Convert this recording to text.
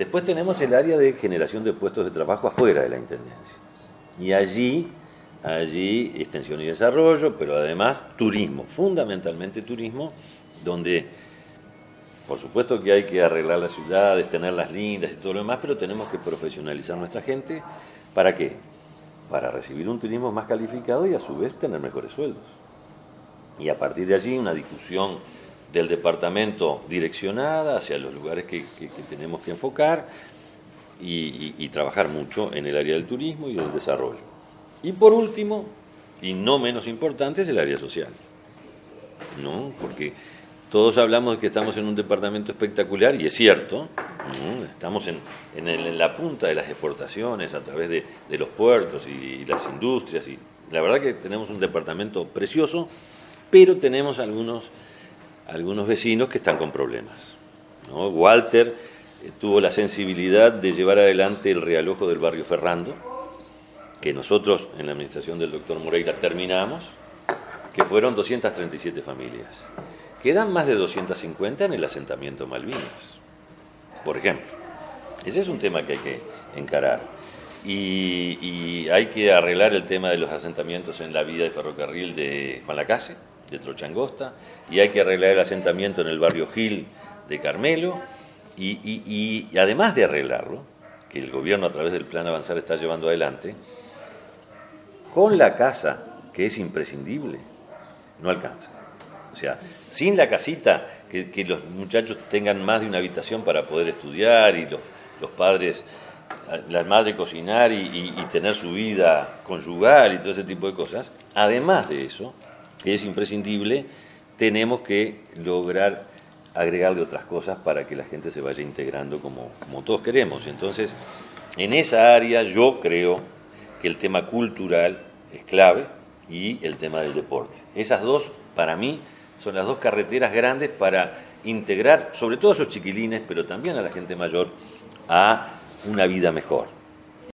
Después tenemos el área de generación de puestos de trabajo afuera de la Intendencia. Y allí, allí extensión y desarrollo, pero además turismo, fundamentalmente turismo, donde por supuesto que hay que arreglar las ciudades, tenerlas lindas y todo lo demás, pero tenemos que profesionalizar nuestra gente. ¿Para qué? Para recibir un turismo más calificado y a su vez tener mejores sueldos. Y a partir de allí una difusión del departamento direccionada hacia los lugares que, tenemos que enfocar y, y, trabajar mucho en el área del turismo y del desarrollo. Y por último, y no menos importante, es el área social. ¿no? Porque todos hablamos de que estamos en un departamento espectacular y es cierto, estamos en, en, la punta de las exportaciones a través de, de los puertos y, las industrias y la verdad que tenemos un departamento precioso, pero tenemos algunos, algunos vecinos que están con problemas. Walter eh, tuvo la sensibilidad de llevar adelante el realojo del barrio Ferrando, que nosotros en la administración del doctor Moreira terminamos, que fueron 237 familias. Quedan más de 250 en el asentamiento Malvinas, por ejemplo. Ese es un tema que hay que encarar. Y, hay que arreglar el tema de los asentamientos en la vía de ferrocarril de Juan Lacase, de Trochangosta, y hay que arreglar el asentamiento en el barrio Gil de Carmelo, y, y además de arreglarlo, que el gobierno a través del plan Avanzar está llevando adelante, con la casa, que es imprescindible, no alcanza. O sea, sin la casita, que, los muchachos tengan más de una habitación para poder estudiar y los, padres, la madre cocinar y, tener su vida conyugal y todo ese tipo de cosas. Además de eso, que es imprescindible, tenemos que lograr agregarle otras cosas para que la gente se vaya integrando como, como todos queremos. Entonces, en esa área yo creo que el tema cultural es clave y el tema del deporte. Esas dos, para mí, son las dos carreteras grandes para integrar, sobre todo a esos chiquilines, pero también a la gente mayor, a una vida mejor.